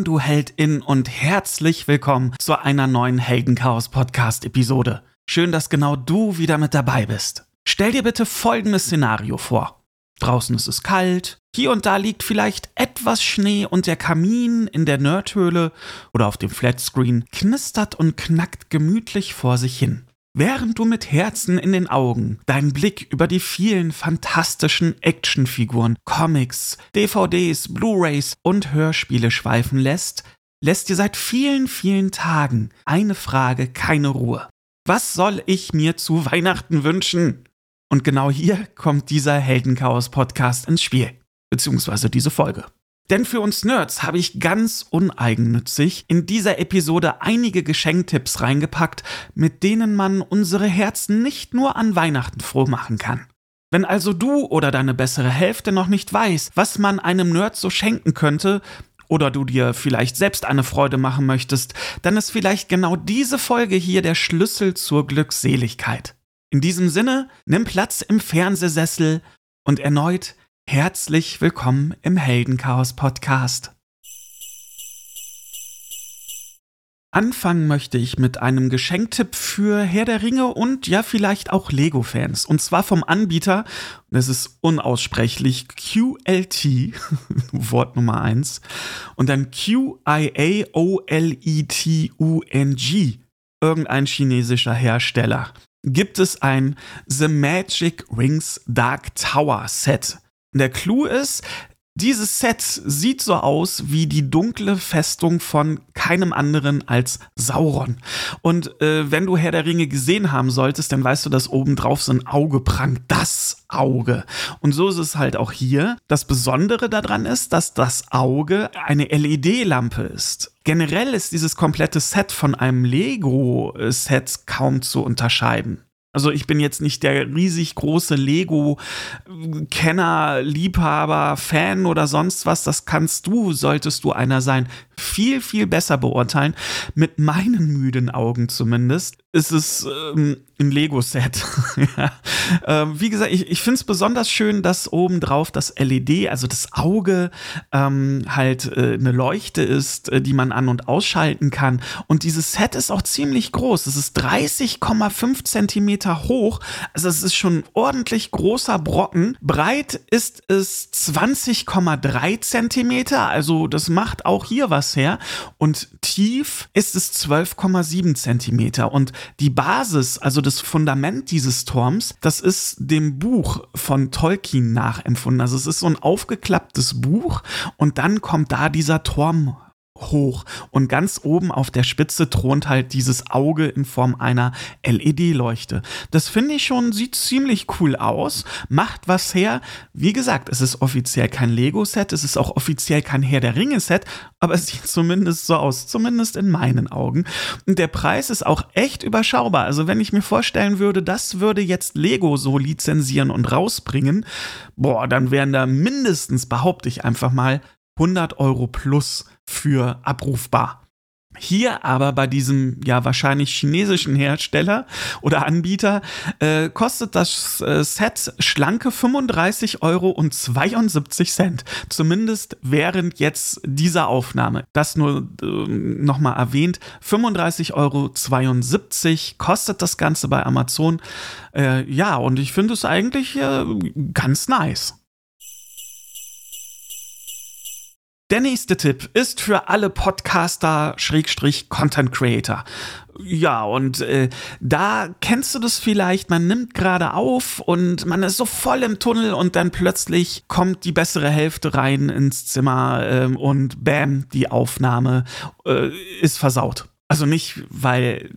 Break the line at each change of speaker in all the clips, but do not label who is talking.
Moin, du Heldin und herzlich willkommen zu einer neuen Heldenchaos Podcast Episode. Schön, dass genau du wieder mit dabei bist. Stell dir bitte folgendes Szenario vor. Draußen ist es kalt, hier und da liegt vielleicht etwas Schnee und der Kamin in der Nerdhöhle oder auf dem Flatscreen knistert und knackt gemütlich vor sich hin. Während du mit Herzen in den Augen deinen Blick über die vielen fantastischen Actionfiguren, Comics, DVDs, Blu-rays und Hörspiele schweifen lässt, lässt dir seit vielen, vielen Tagen eine Frage keine Ruhe. Was soll ich mir zu Weihnachten wünschen? Und genau hier kommt dieser Heldenchaos-Podcast ins Spiel, beziehungsweise diese Folge. Denn für uns Nerds habe ich ganz uneigennützig in dieser Episode einige Geschenktipps reingepackt, mit denen man unsere Herzen nicht nur an Weihnachten froh machen kann. Wenn also du oder deine bessere Hälfte noch nicht weiß, was man einem Nerd so schenken könnte, oder du dir vielleicht selbst eine Freude machen möchtest, dann ist vielleicht genau diese Folge hier der Schlüssel zur Glückseligkeit. In diesem Sinne, nimm Platz im Fernsehsessel und erneut Herzlich willkommen im Heldenchaos Podcast. Anfangen möchte ich mit einem Geschenktipp für Herr der Ringe und ja vielleicht auch Lego-Fans. Und zwar vom Anbieter, das ist unaussprechlich, QLT, Wort Nummer eins und dann Q-I-A-O-L-E-T-U-N-G, irgendein chinesischer Hersteller. Gibt es ein The Magic Rings Dark Tower Set. Der Clou ist, dieses Set sieht so aus wie die dunkle Festung von keinem anderen als Sauron. Und äh, wenn du Herr der Ringe gesehen haben solltest, dann weißt du, dass oben drauf so ein Auge prangt. Das Auge. Und so ist es halt auch hier. Das Besondere daran ist, dass das Auge eine LED-Lampe ist. Generell ist dieses komplette Set von einem Lego-Set kaum zu unterscheiden. Also ich bin jetzt nicht der riesig große Lego-Kenner, Liebhaber, Fan oder sonst was. Das kannst du, solltest du einer sein, viel, viel besser beurteilen. Mit meinen müden Augen zumindest ist es ähm, ein Lego-Set. ja. ähm, wie gesagt, ich, ich finde es besonders schön, dass obendrauf das LED, also das Auge, ähm, halt äh, eine Leuchte ist, äh, die man an- und ausschalten kann. Und dieses Set ist auch ziemlich groß. Es ist 30,5 Zentimeter hoch. Also es ist schon ein ordentlich großer Brocken. Breit ist es 20,3 Zentimeter. Also das macht auch hier was her. Und tief ist es 12,7 Zentimeter. Und die Basis, also das Fundament dieses Turms, das ist dem Buch von Tolkien nachempfunden. Also es ist so ein aufgeklapptes Buch und dann kommt da dieser Turm hoch und ganz oben auf der Spitze thront halt dieses Auge in Form einer LED-Leuchte. Das finde ich schon, sieht ziemlich cool aus, macht was her. Wie gesagt, es ist offiziell kein Lego-Set, es ist auch offiziell kein Herr der Ringe-Set, aber es sieht zumindest so aus, zumindest in meinen Augen. Und der Preis ist auch echt überschaubar. Also wenn ich mir vorstellen würde, das würde jetzt Lego so lizenzieren und rausbringen, boah, dann wären da mindestens, behaupte ich einfach mal, 100 Euro plus für abrufbar. Hier aber bei diesem ja wahrscheinlich chinesischen Hersteller oder Anbieter äh, kostet das äh, Set schlanke 35 Euro und 72 Cent. Zumindest während jetzt dieser Aufnahme. Das nur äh, nochmal erwähnt. 35 Euro 72 kostet das Ganze bei Amazon. Äh, ja, und ich finde es eigentlich äh, ganz nice. Der nächste Tipp ist für alle Podcaster, Schrägstrich, Content Creator. Ja, und äh, da kennst du das vielleicht, man nimmt gerade auf und man ist so voll im Tunnel und dann plötzlich kommt die bessere Hälfte rein ins Zimmer äh, und bam, die Aufnahme äh, ist versaut. Also nicht, weil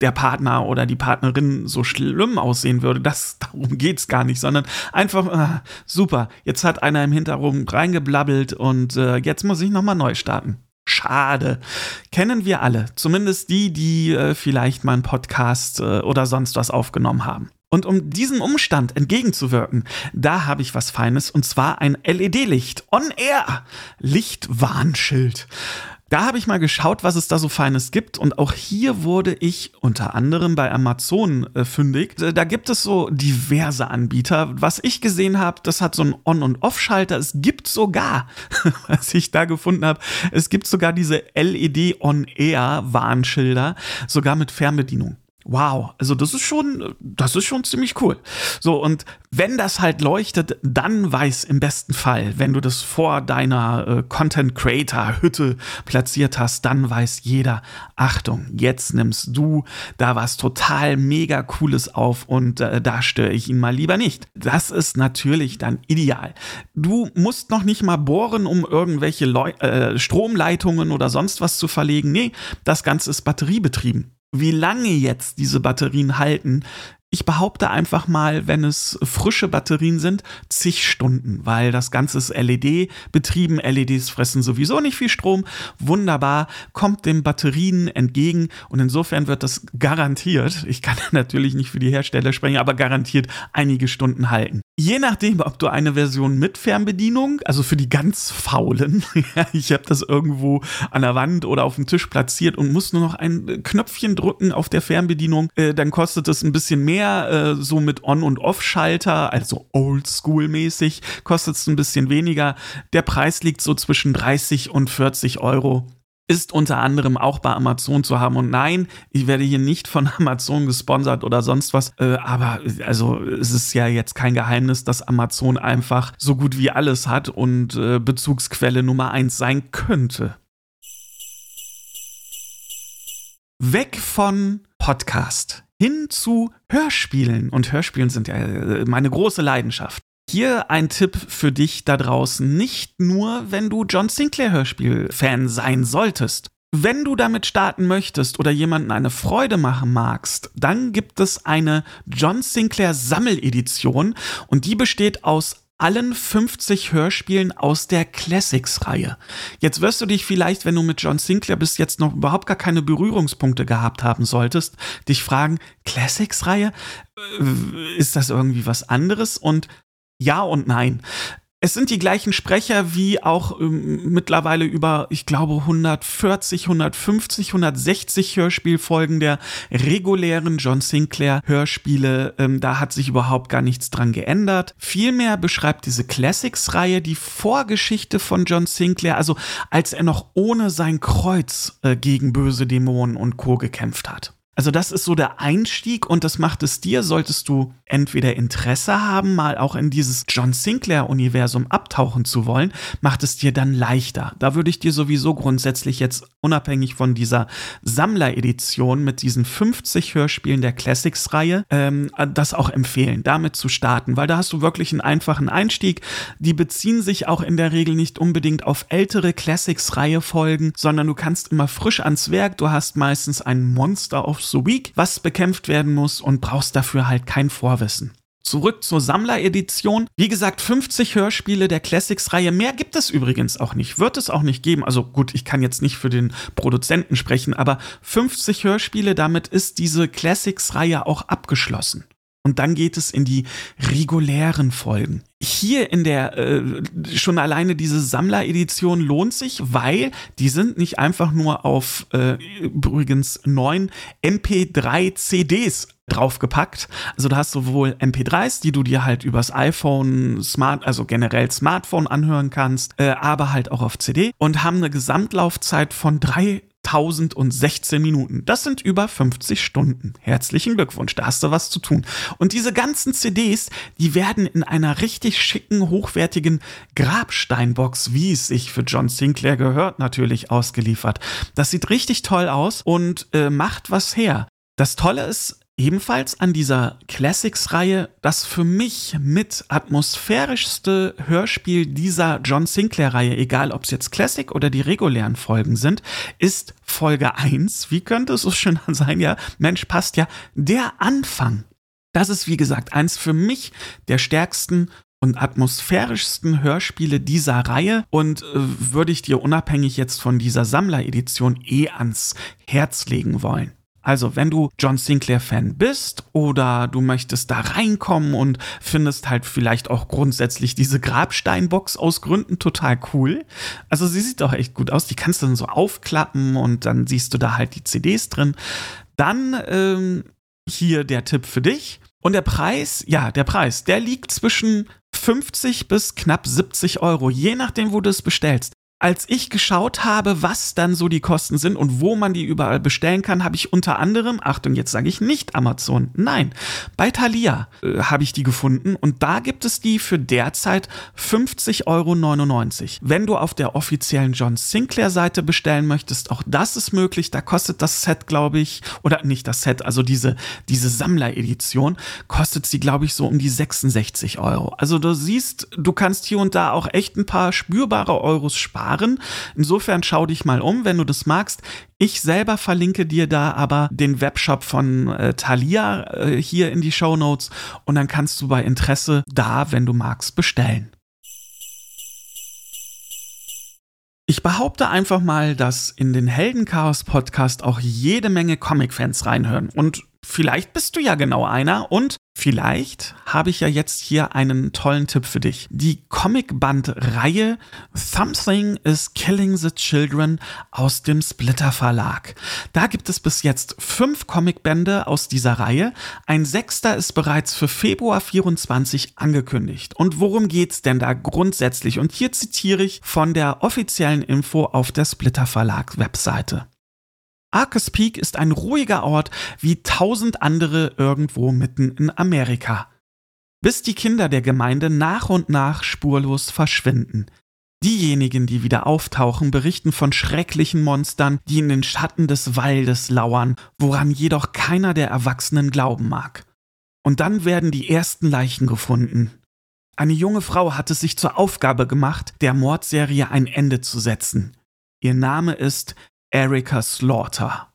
der Partner oder die Partnerin so schlimm aussehen würde. Das, darum geht's gar nicht, sondern einfach, äh, super, jetzt hat einer im Hintergrund reingeblabbelt und äh, jetzt muss ich nochmal neu starten. Schade. Kennen wir alle. Zumindest die, die äh, vielleicht mal einen Podcast äh, oder sonst was aufgenommen haben. Und um diesem Umstand entgegenzuwirken, da habe ich was Feines und zwar ein LED-Licht. On Air. Lichtwarnschild. Da habe ich mal geschaut, was es da so Feines gibt. Und auch hier wurde ich unter anderem bei Amazon äh, fündig. Äh, da gibt es so diverse Anbieter. Was ich gesehen habe, das hat so einen On- und Off-Schalter. Es gibt sogar, was ich da gefunden habe, es gibt sogar diese LED On-Air-Warnschilder, sogar mit Fernbedienung. Wow, also das ist schon, das ist schon ziemlich cool. So, und wenn das halt leuchtet, dann weiß im besten Fall, wenn du das vor deiner äh, Content Creator Hütte platziert hast, dann weiß jeder, Achtung, jetzt nimmst du da was total mega cooles auf und äh, da störe ich ihn mal lieber nicht. Das ist natürlich dann ideal. Du musst noch nicht mal bohren, um irgendwelche Leu äh, Stromleitungen oder sonst was zu verlegen. Nee, das Ganze ist batteriebetrieben wie lange jetzt diese Batterien halten, ich behaupte einfach mal, wenn es frische Batterien sind, zig Stunden, weil das Ganze ist LED betrieben. LEDs fressen sowieso nicht viel Strom. Wunderbar, kommt den Batterien entgegen und insofern wird das garantiert, ich kann natürlich nicht für die Hersteller sprechen, aber garantiert einige Stunden halten. Je nachdem, ob du eine Version mit Fernbedienung, also für die ganz faulen, ich habe das irgendwo an der Wand oder auf dem Tisch platziert und muss nur noch ein Knöpfchen drücken auf der Fernbedienung, äh, dann kostet es ein bisschen mehr, äh, so mit On- und Off-Schalter, also Oldschool-mäßig, kostet es ein bisschen weniger. Der Preis liegt so zwischen 30 und 40 Euro ist unter anderem auch bei Amazon zu haben. Und nein, ich werde hier nicht von Amazon gesponsert oder sonst was. Äh, aber also es ist ja jetzt kein Geheimnis, dass Amazon einfach so gut wie alles hat und äh, Bezugsquelle Nummer eins sein könnte. Weg von Podcast hin zu Hörspielen. Und Hörspielen sind ja äh, meine große Leidenschaft. Hier ein Tipp für dich da draußen, nicht nur, wenn du John Sinclair Hörspiel-Fan sein solltest. Wenn du damit starten möchtest oder jemanden eine Freude machen magst, dann gibt es eine John Sinclair Sammeledition und die besteht aus allen 50 Hörspielen aus der Classics-Reihe. Jetzt wirst du dich vielleicht, wenn du mit John Sinclair bis jetzt noch überhaupt gar keine Berührungspunkte gehabt haben solltest, dich fragen, Classics-Reihe? Äh, ist das irgendwie was anderes? Und ja und nein. Es sind die gleichen Sprecher wie auch ähm, mittlerweile über, ich glaube, 140, 150, 160 Hörspielfolgen der regulären John Sinclair Hörspiele. Ähm, da hat sich überhaupt gar nichts dran geändert. Vielmehr beschreibt diese Classics-Reihe die Vorgeschichte von John Sinclair, also als er noch ohne sein Kreuz äh, gegen böse Dämonen und Co. gekämpft hat. Also das ist so der Einstieg und das macht es dir, solltest du entweder Interesse haben, mal auch in dieses John Sinclair-Universum abtauchen zu wollen, macht es dir dann leichter. Da würde ich dir sowieso grundsätzlich jetzt unabhängig von dieser Sammleredition mit diesen 50 Hörspielen der Classics-Reihe ähm, das auch empfehlen, damit zu starten, weil da hast du wirklich einen einfachen Einstieg. Die beziehen sich auch in der Regel nicht unbedingt auf ältere Classics-Reihe-Folgen, sondern du kannst immer frisch ans Werk. Du hast meistens ein Monster of the Week, was bekämpft werden muss und brauchst dafür halt kein Vorwissen. Zurück zur Sammleredition. Wie gesagt, 50 Hörspiele der Classics-Reihe. Mehr gibt es übrigens auch nicht. Wird es auch nicht geben. Also gut, ich kann jetzt nicht für den Produzenten sprechen, aber 50 Hörspiele, damit ist diese Classics-Reihe auch abgeschlossen. Und dann geht es in die regulären Folgen. Hier in der, äh, schon alleine diese Sammleredition lohnt sich, weil die sind nicht einfach nur auf äh, übrigens neun MP3 CDs draufgepackt. Also du hast sowohl MP3s, die du dir halt übers iPhone, Smart, also generell Smartphone anhören kannst, äh, aber halt auch auf CD und haben eine Gesamtlaufzeit von drei 1016 Minuten. Das sind über 50 Stunden. Herzlichen Glückwunsch, da hast du was zu tun. Und diese ganzen CDs, die werden in einer richtig schicken, hochwertigen Grabsteinbox, wie es sich für John Sinclair gehört, natürlich ausgeliefert. Das sieht richtig toll aus und äh, macht was her. Das Tolle ist, ebenfalls an dieser Classics-Reihe das für mich mit atmosphärischste Hörspiel dieser John Sinclair-Reihe, egal ob es jetzt Classic oder die regulären Folgen sind, ist Folge 1. Wie könnte es so schön sein? Ja, Mensch, passt ja. Der Anfang. Das ist, wie gesagt, eins für mich der stärksten und atmosphärischsten Hörspiele dieser Reihe und äh, würde ich dir unabhängig jetzt von dieser Sammleredition eh ans Herz legen wollen. Also, wenn du John Sinclair-Fan bist oder du möchtest da reinkommen und findest halt vielleicht auch grundsätzlich diese Grabsteinbox aus Gründen total cool. Also, sie sieht doch echt gut aus. Die kannst du dann so aufklappen und dann siehst du da halt die CDs drin. Dann ähm, hier der Tipp für dich. Und der Preis, ja, der Preis, der liegt zwischen 50 bis knapp 70 Euro, je nachdem, wo du es bestellst als ich geschaut habe, was dann so die Kosten sind und wo man die überall bestellen kann, habe ich unter anderem, Achtung, jetzt sage ich nicht Amazon, nein, bei Thalia äh, habe ich die gefunden und da gibt es die für derzeit 50,99 Euro. Wenn du auf der offiziellen John Sinclair Seite bestellen möchtest, auch das ist möglich, da kostet das Set, glaube ich, oder nicht das Set, also diese, diese Sammleredition, kostet sie, glaube ich, so um die 66 Euro. Also du siehst, du kannst hier und da auch echt ein paar spürbare Euros sparen Jahren. Insofern schau dich mal um, wenn du das magst. Ich selber verlinke dir da aber den Webshop von äh, Thalia äh, hier in die Show Notes und dann kannst du bei Interesse da, wenn du magst, bestellen. Ich behaupte einfach mal, dass in den Heldenchaos Podcast auch jede Menge Comic-Fans reinhören und Vielleicht bist du ja genau einer und vielleicht habe ich ja jetzt hier einen tollen Tipp für dich. Die Comicband-Reihe Something is Killing the Children aus dem Splitter Verlag. Da gibt es bis jetzt fünf Comicbände aus dieser Reihe. Ein sechster ist bereits für Februar 24 angekündigt. Und worum geht's denn da grundsätzlich? Und hier zitiere ich von der offiziellen Info auf der Splitter Verlag Webseite. Arcus Peak ist ein ruhiger Ort wie tausend andere irgendwo mitten in Amerika. Bis die Kinder der Gemeinde nach und nach spurlos verschwinden. Diejenigen, die wieder auftauchen, berichten von schrecklichen Monstern, die in den Schatten des Waldes lauern, woran jedoch keiner der Erwachsenen glauben mag. Und dann werden die ersten Leichen gefunden. Eine junge Frau hat es sich zur Aufgabe gemacht, der Mordserie ein Ende zu setzen. Ihr Name ist Erika Slaughter.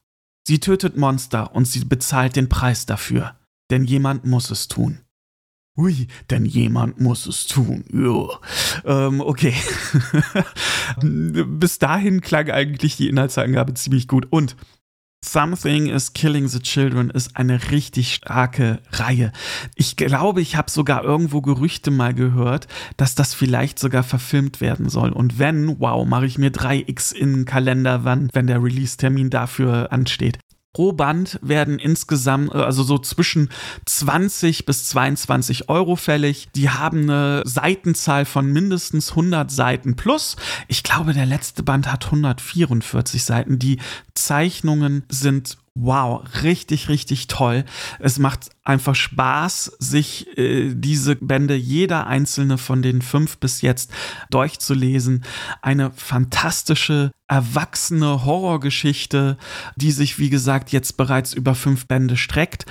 Sie tötet Monster und sie bezahlt den Preis dafür. Denn jemand muss es tun. Ui, denn jemand muss es tun. Ähm, okay. Bis dahin klang eigentlich die Inhaltsangabe ziemlich gut. Und Something is Killing the Children ist eine richtig starke Reihe. Ich glaube, ich habe sogar irgendwo Gerüchte mal gehört, dass das vielleicht sogar verfilmt werden soll. Und wenn, wow, mache ich mir 3x in den Kalender, wann, wenn der Release-Termin dafür ansteht. Pro Band werden insgesamt, äh, also so zwischen 20 bis 22 Euro fällig. Die haben eine Seitenzahl von mindestens 100 Seiten plus. Ich glaube, der letzte Band hat 144 Seiten. Die Zeichnungen sind wow, richtig, richtig toll. Es macht einfach Spaß, sich äh, diese Bände, jeder einzelne von den fünf bis jetzt, durchzulesen. Eine fantastische, erwachsene Horrorgeschichte, die sich, wie gesagt, jetzt bereits über fünf Bände streckt.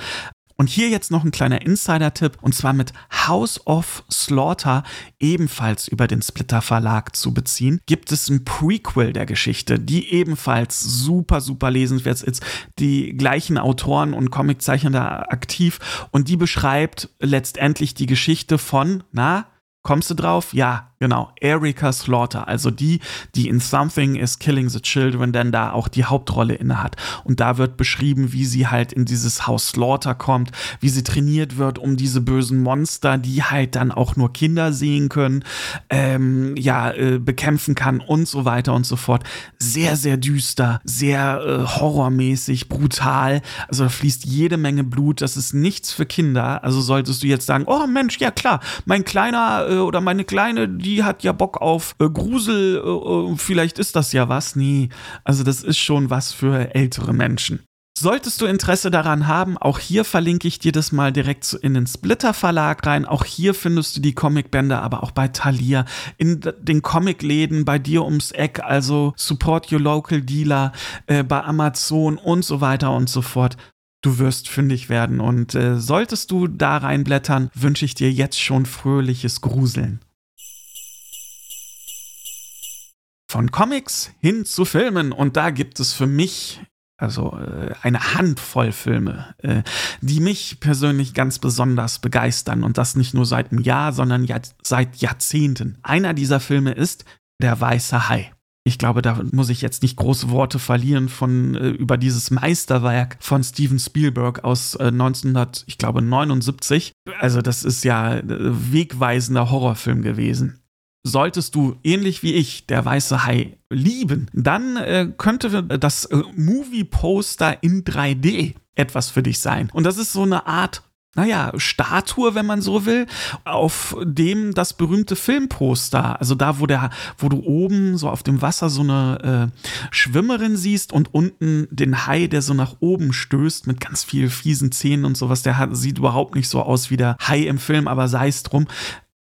Und hier jetzt noch ein kleiner Insider-Tipp, und zwar mit House of Slaughter, ebenfalls über den Splitter Verlag zu beziehen, gibt es ein Prequel der Geschichte, die ebenfalls super, super lesenswert ist. Die gleichen Autoren und Comiczeichner da aktiv und die beschreibt letztendlich die Geschichte von, na, kommst du drauf? Ja, Genau, Erika Slaughter, also die, die in Something is Killing the Children dann da auch die Hauptrolle innehat. Und da wird beschrieben, wie sie halt in dieses Haus Slaughter kommt, wie sie trainiert wird, um diese bösen Monster, die halt dann auch nur Kinder sehen können, ähm, ja, äh, bekämpfen kann und so weiter und so fort. Sehr, sehr düster, sehr äh, horrormäßig, brutal. Also da fließt jede Menge Blut. Das ist nichts für Kinder. Also solltest du jetzt sagen, oh Mensch, ja klar, mein kleiner äh, oder meine kleine, die hat ja Bock auf äh, Grusel, äh, äh, vielleicht ist das ja was. Nee, also das ist schon was für ältere Menschen. Solltest du Interesse daran haben, auch hier verlinke ich dir das mal direkt in den Splitter Verlag rein. Auch hier findest du die Comicbände, aber auch bei Thalia, in den Comicläden bei dir ums Eck, also Support Your Local Dealer, äh, bei Amazon und so weiter und so fort. Du wirst fündig werden und äh, solltest du da reinblättern, wünsche ich dir jetzt schon fröhliches Gruseln. von Comics hin zu Filmen. Und da gibt es für mich also äh, eine Handvoll Filme, äh, die mich persönlich ganz besonders begeistern. Und das nicht nur seit einem Jahr, sondern seit Jahrzehnten. Einer dieser Filme ist Der Weiße Hai. Ich glaube, da muss ich jetzt nicht große Worte verlieren von äh, über dieses Meisterwerk von Steven Spielberg aus äh, 1900, ich glaube 79. Also das ist ja äh, wegweisender Horrorfilm gewesen. Solltest du ähnlich wie ich der weiße Hai lieben, dann äh, könnte das äh, Movie Poster in 3D etwas für dich sein. Und das ist so eine Art naja, Statue, wenn man so will, auf dem das berühmte Filmposter, also da, wo der, wo du oben so auf dem Wasser so eine äh, Schwimmerin siehst und unten den Hai, der so nach oben stößt mit ganz viel fiesen Zähnen und sowas, der hat, sieht überhaupt nicht so aus wie der Hai im Film, aber sei es drum.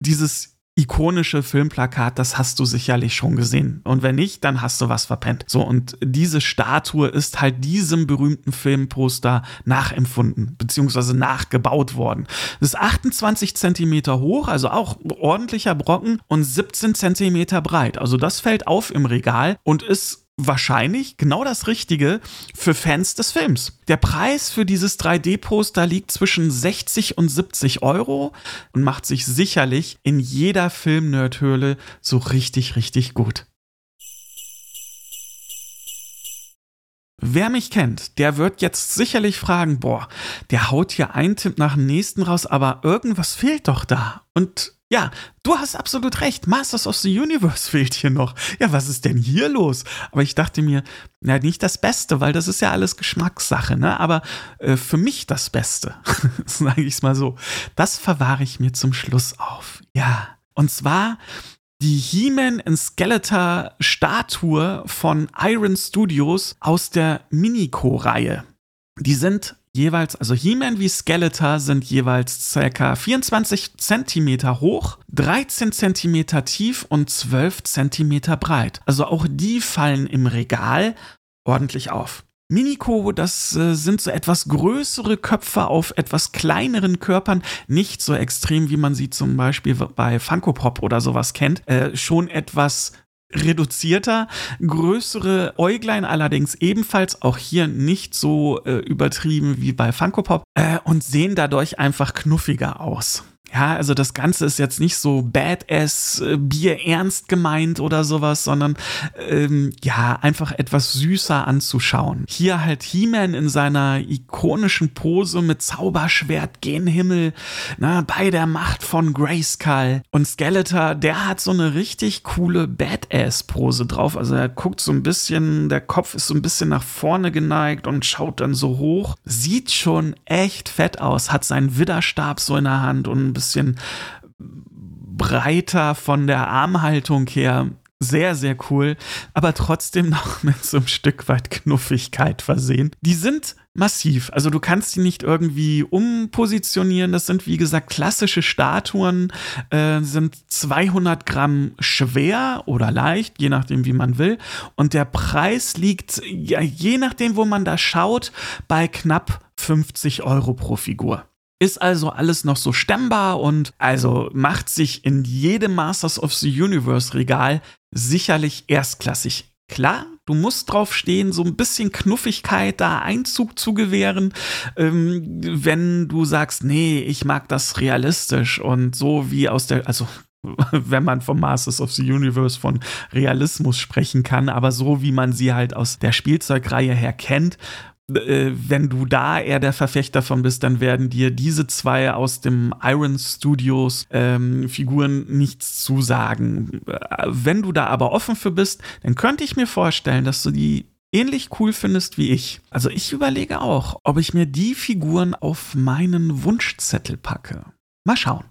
Dieses ikonische Filmplakat, das hast du sicherlich schon gesehen. Und wenn nicht, dann hast du was verpennt. So, und diese Statue ist halt diesem berühmten Filmposter nachempfunden, beziehungsweise nachgebaut worden. Das ist 28 Zentimeter hoch, also auch ordentlicher Brocken und 17 Zentimeter breit. Also das fällt auf im Regal und ist wahrscheinlich genau das Richtige für Fans des Films. Der Preis für dieses 3D-Poster liegt zwischen 60 und 70 Euro und macht sich sicherlich in jeder Film-Nerdhöhle so richtig, richtig gut. Wer mich kennt, der wird jetzt sicherlich fragen, boah, der haut hier einen Tipp nach dem nächsten raus, aber irgendwas fehlt doch da. Und ja, du hast absolut recht. Masters of the Universe fehlt hier noch. Ja, was ist denn hier los? Aber ich dachte mir, ja, nicht das Beste, weil das ist ja alles Geschmackssache, ne? Aber äh, für mich das Beste, sage ich es mal so, das verwahre ich mir zum Schluss auf. Ja, und zwar die He-Man in Skeletor Statue von Iron Studios aus der Minico-Reihe. Die sind jeweils, also He-Man wie Skeletor sind jeweils ca. 24 cm hoch, 13 cm tief und 12 cm breit. Also auch die fallen im Regal ordentlich auf. Miniko, das äh, sind so etwas größere Köpfe auf etwas kleineren Körpern, nicht so extrem, wie man sie zum Beispiel bei Funko Pop oder sowas kennt, äh, schon etwas reduzierter, größere Äuglein allerdings ebenfalls auch hier nicht so äh, übertrieben wie bei Funko Pop äh, und sehen dadurch einfach knuffiger aus. Ja, also das Ganze ist jetzt nicht so badass, äh, Bier ernst gemeint oder sowas, sondern ähm, ja, einfach etwas süßer anzuschauen. Hier halt He-Man in seiner ikonischen Pose mit Zauberschwert gen Himmel, na, bei der Macht von Grayskull. Und Skeletor, der hat so eine richtig coole Badass-Pose drauf. Also er guckt so ein bisschen, der Kopf ist so ein bisschen nach vorne geneigt und schaut dann so hoch. Sieht schon echt fett aus, hat seinen Widderstab so in der Hand und ein bisschen bisschen breiter von der Armhaltung her. Sehr, sehr cool, aber trotzdem noch mit so einem Stück weit Knuffigkeit versehen. Die sind massiv, also du kannst die nicht irgendwie umpositionieren. Das sind, wie gesagt, klassische Statuen, äh, sind 200 Gramm schwer oder leicht, je nachdem, wie man will. Und der Preis liegt, ja, je nachdem, wo man da schaut, bei knapp 50 Euro pro Figur. Ist also alles noch so stemmbar und also macht sich in jedem Masters of the Universe Regal sicherlich erstklassig. Klar, du musst drauf stehen, so ein bisschen Knuffigkeit da Einzug zu gewähren. Ähm, wenn du sagst, nee, ich mag das realistisch und so wie aus der, also wenn man vom Masters of the Universe von Realismus sprechen kann, aber so wie man sie halt aus der Spielzeugreihe her kennt, wenn du da eher der Verfechter von bist, dann werden dir diese zwei aus dem Iron Studios ähm, Figuren nichts zusagen. Äh, wenn du da aber offen für bist, dann könnte ich mir vorstellen, dass du die ähnlich cool findest wie ich. Also ich überlege auch, ob ich mir die Figuren auf meinen Wunschzettel packe. Mal schauen.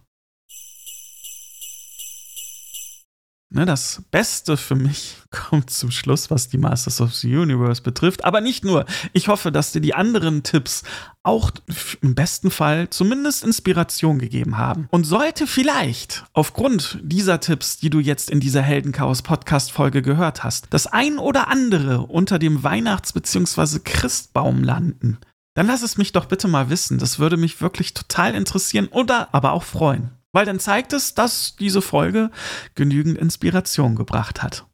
Ne, das Beste für mich kommt zum Schluss, was die Masters of the Universe betrifft. Aber nicht nur. Ich hoffe, dass dir die anderen Tipps auch im besten Fall zumindest Inspiration gegeben haben. Und sollte vielleicht aufgrund dieser Tipps, die du jetzt in dieser Heldenchaos Podcast Folge gehört hast, das ein oder andere unter dem Weihnachts- bzw. Christbaum landen, dann lass es mich doch bitte mal wissen. Das würde mich wirklich total interessieren oder aber auch freuen. Weil dann zeigt es, dass diese Folge genügend Inspiration gebracht hat.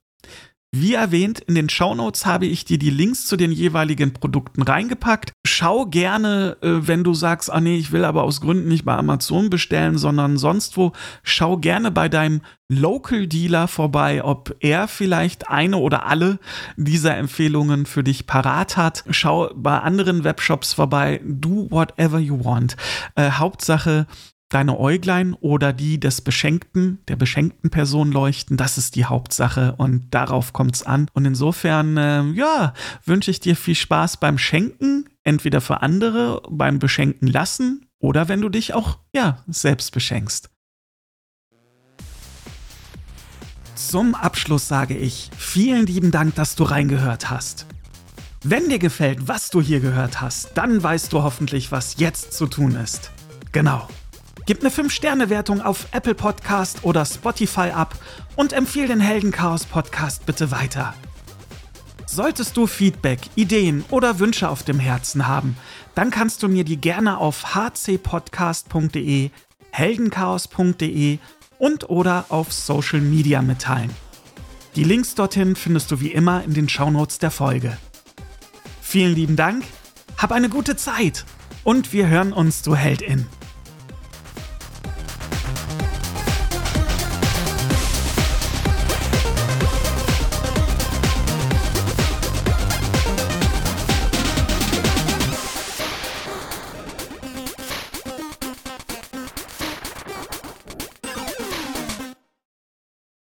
Wie erwähnt, in den Shownotes habe ich dir die Links zu den jeweiligen Produkten reingepackt. Schau gerne, äh, wenn du sagst, ah nee, ich will aber aus Gründen nicht bei Amazon bestellen, sondern sonst wo, schau gerne bei deinem Local Dealer vorbei, ob er vielleicht eine oder alle dieser Empfehlungen für dich parat hat. Schau bei anderen Webshops vorbei. Do whatever you want. Äh, Hauptsache, deine Äuglein oder die des Beschenkten, der beschenkten Person leuchten, das ist die Hauptsache und darauf kommt es an. Und insofern, äh, ja, wünsche ich dir viel Spaß beim Schenken, entweder für andere, beim Beschenken lassen oder wenn du dich auch, ja, selbst beschenkst. Zum Abschluss sage ich, vielen lieben Dank, dass du reingehört hast. Wenn dir gefällt, was du hier gehört hast, dann weißt du hoffentlich, was jetzt zu tun ist. Genau. Gib eine 5-Sterne-Wertung auf Apple Podcast oder Spotify ab und empfehle den Heldenchaos Podcast bitte weiter. Solltest du Feedback, Ideen oder Wünsche auf dem Herzen haben, dann kannst du mir die gerne auf hcpodcast.de, heldenchaos.de und oder auf Social Media mitteilen. Die Links dorthin findest du wie immer in den Shownotes der Folge. Vielen lieben Dank, hab eine gute Zeit und wir hören uns, du Heldin.